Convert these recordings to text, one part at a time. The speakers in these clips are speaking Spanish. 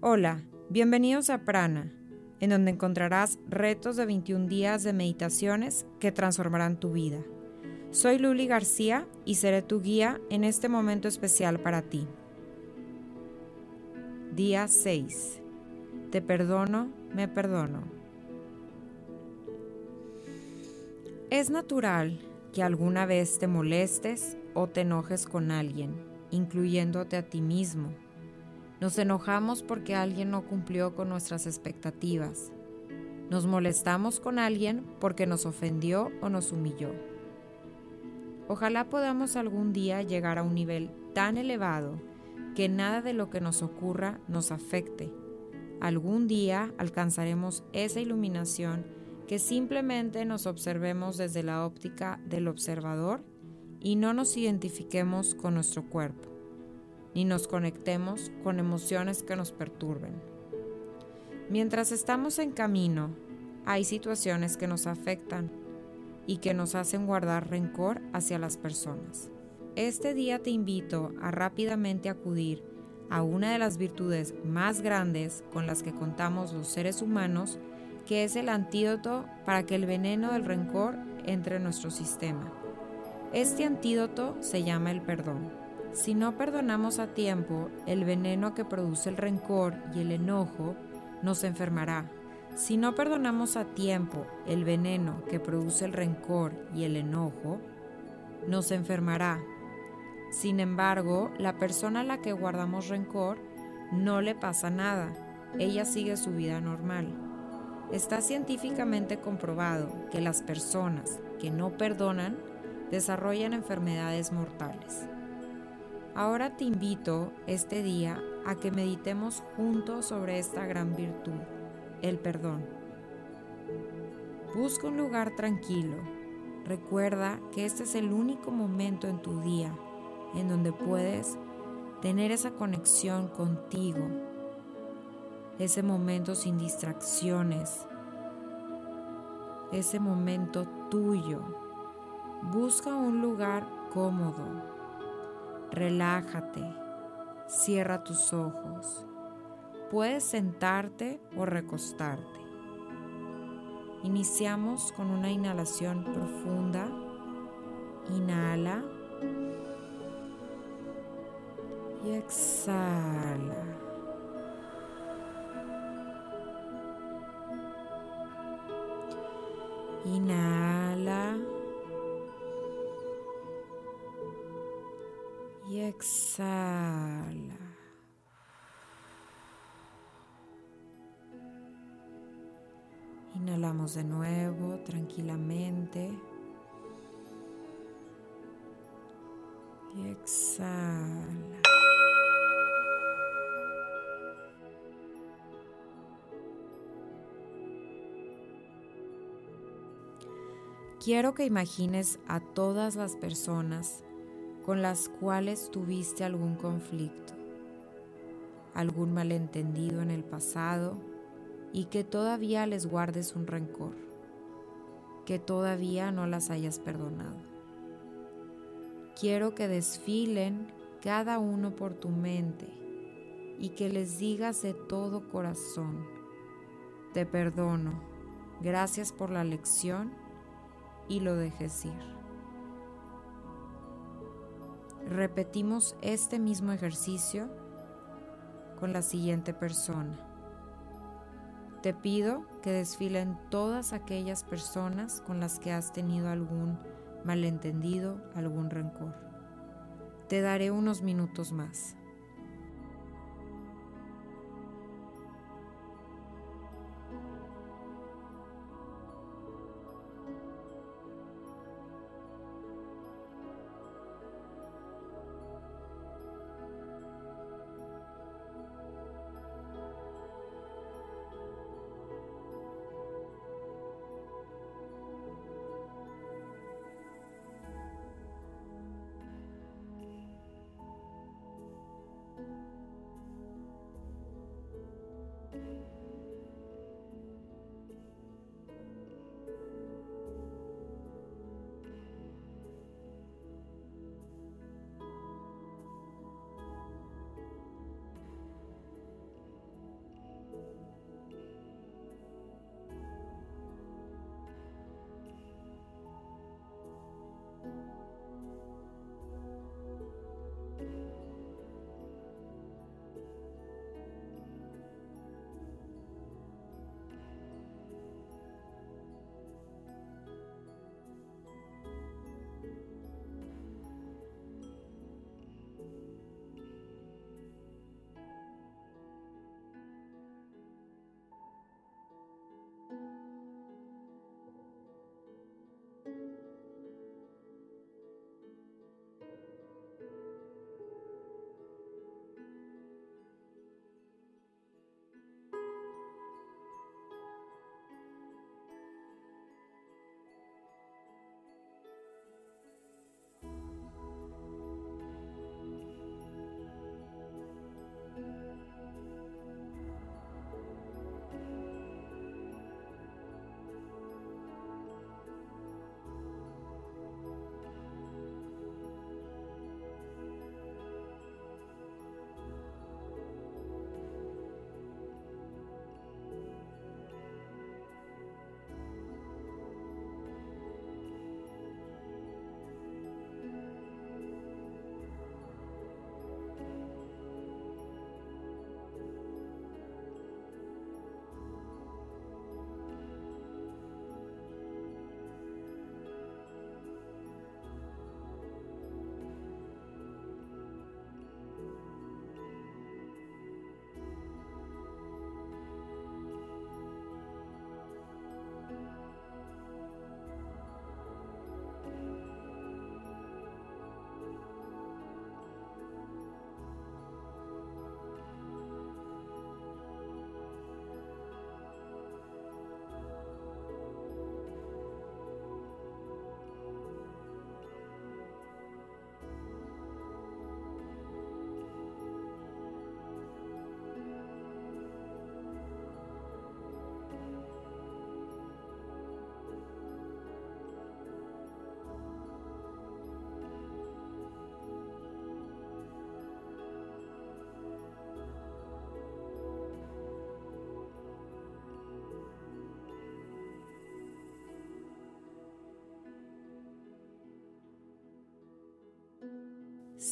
Hola, bienvenidos a Prana, en donde encontrarás retos de 21 días de meditaciones que transformarán tu vida. Soy Luli García y seré tu guía en este momento especial para ti. Día 6. Te perdono, me perdono. Es natural que alguna vez te molestes o te enojes con alguien, incluyéndote a ti mismo nos enojamos porque alguien no cumplió con nuestras expectativas. Nos molestamos con alguien porque nos ofendió o nos humilló. Ojalá podamos algún día llegar a un nivel tan elevado que nada de lo que nos ocurra nos afecte. Algún día alcanzaremos esa iluminación que simplemente nos observemos desde la óptica del observador y no nos identifiquemos con nuestro cuerpo ni nos conectemos con emociones que nos perturben. Mientras estamos en camino, hay situaciones que nos afectan y que nos hacen guardar rencor hacia las personas. Este día te invito a rápidamente acudir a una de las virtudes más grandes con las que contamos los seres humanos, que es el antídoto para que el veneno del rencor entre en nuestro sistema. Este antídoto se llama el perdón. Si no perdonamos a tiempo, el veneno que produce el rencor y el enojo nos enfermará. Si no perdonamos a tiempo el veneno que produce el rencor y el enojo, nos enfermará. Sin embargo, la persona a la que guardamos rencor no le pasa nada. Ella sigue su vida normal. Está científicamente comprobado que las personas que no perdonan desarrollan enfermedades mortales. Ahora te invito este día a que meditemos juntos sobre esta gran virtud, el perdón. Busca un lugar tranquilo. Recuerda que este es el único momento en tu día en donde puedes tener esa conexión contigo, ese momento sin distracciones, ese momento tuyo. Busca un lugar cómodo Relájate, cierra tus ojos. Puedes sentarte o recostarte. Iniciamos con una inhalación profunda. Inhala y exhala. Inhala. Y exhala. Inhalamos de nuevo tranquilamente. Y exhala. Quiero que imagines a todas las personas con las cuales tuviste algún conflicto, algún malentendido en el pasado y que todavía les guardes un rencor, que todavía no las hayas perdonado. Quiero que desfilen cada uno por tu mente y que les digas de todo corazón, te perdono, gracias por la lección y lo dejes ir. Repetimos este mismo ejercicio con la siguiente persona. Te pido que desfilen todas aquellas personas con las que has tenido algún malentendido, algún rencor. Te daré unos minutos más.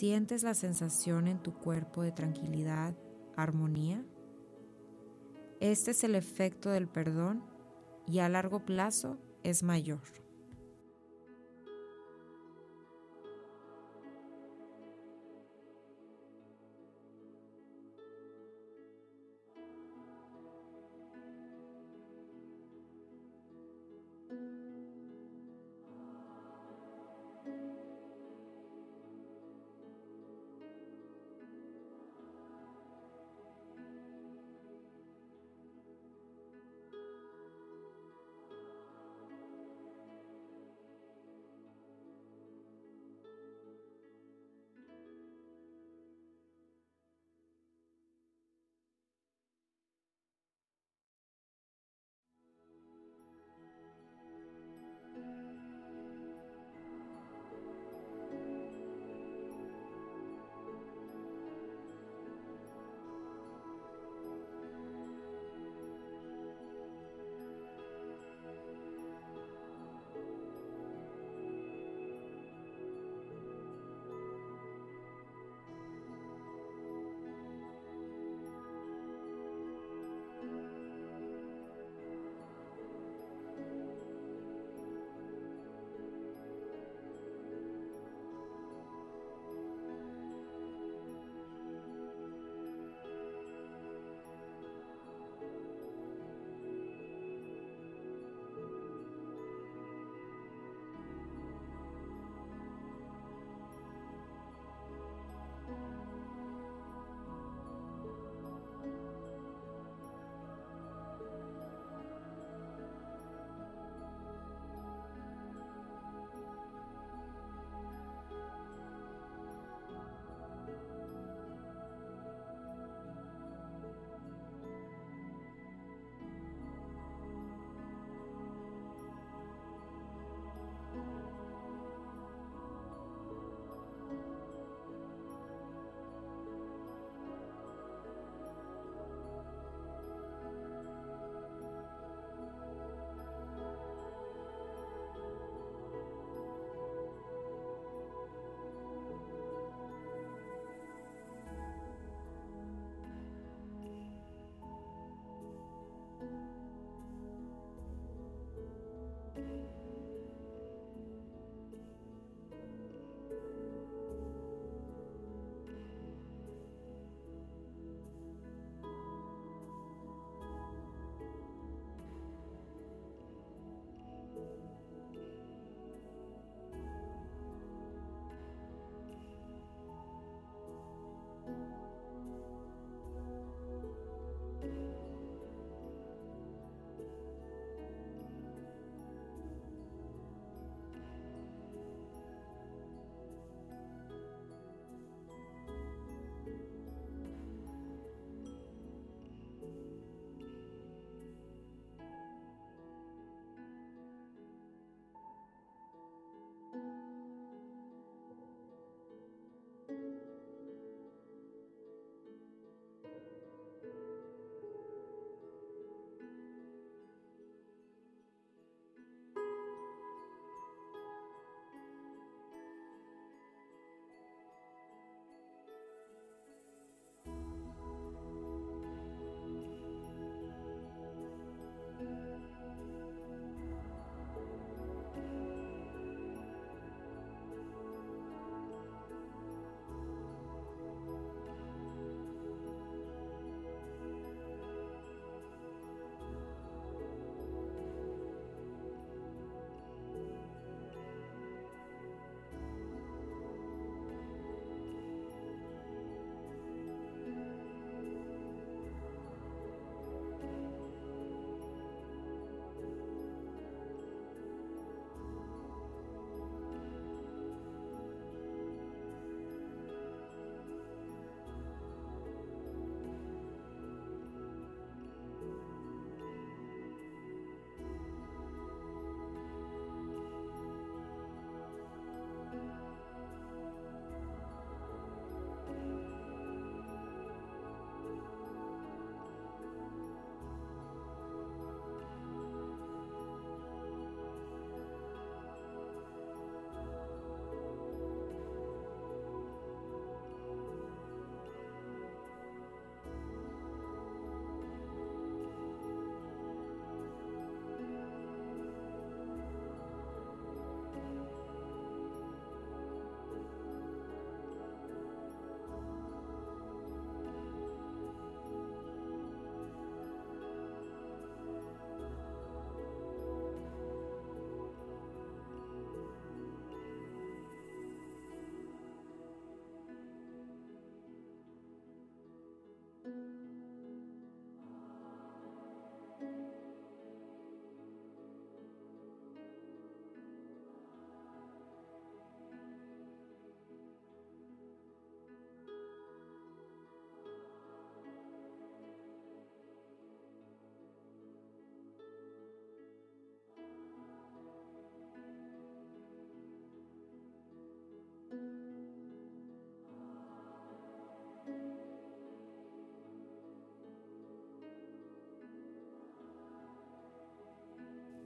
¿Sientes la sensación en tu cuerpo de tranquilidad, armonía? Este es el efecto del perdón y a largo plazo es mayor.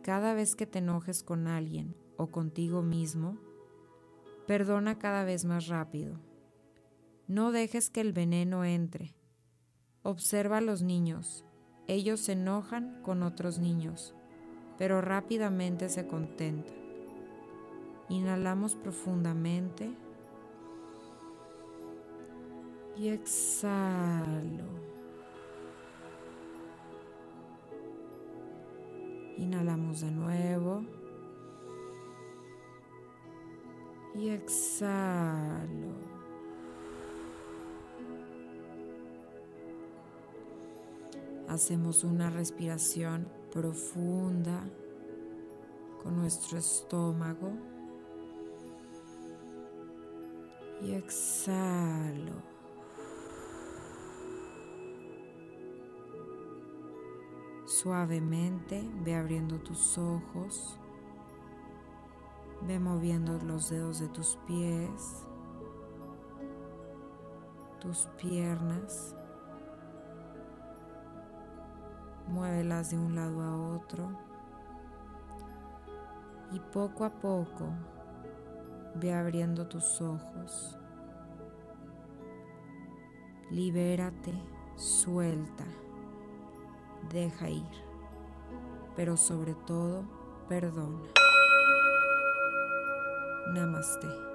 Cada vez que te enojes con alguien o contigo mismo, perdona cada vez más rápido. No dejes que el veneno entre. Observa a los niños. Ellos se enojan con otros niños, pero rápidamente se contentan. Inhalamos profundamente y exhalo. Inhalamos de nuevo. Y exhalo. Hacemos una respiración profunda con nuestro estómago. Y exhalo. Suavemente ve abriendo tus ojos, ve moviendo los dedos de tus pies, tus piernas, muévelas de un lado a otro. Y poco a poco ve abriendo tus ojos. Libérate, suelta deja ir, pero sobre todo perdona. Namaste.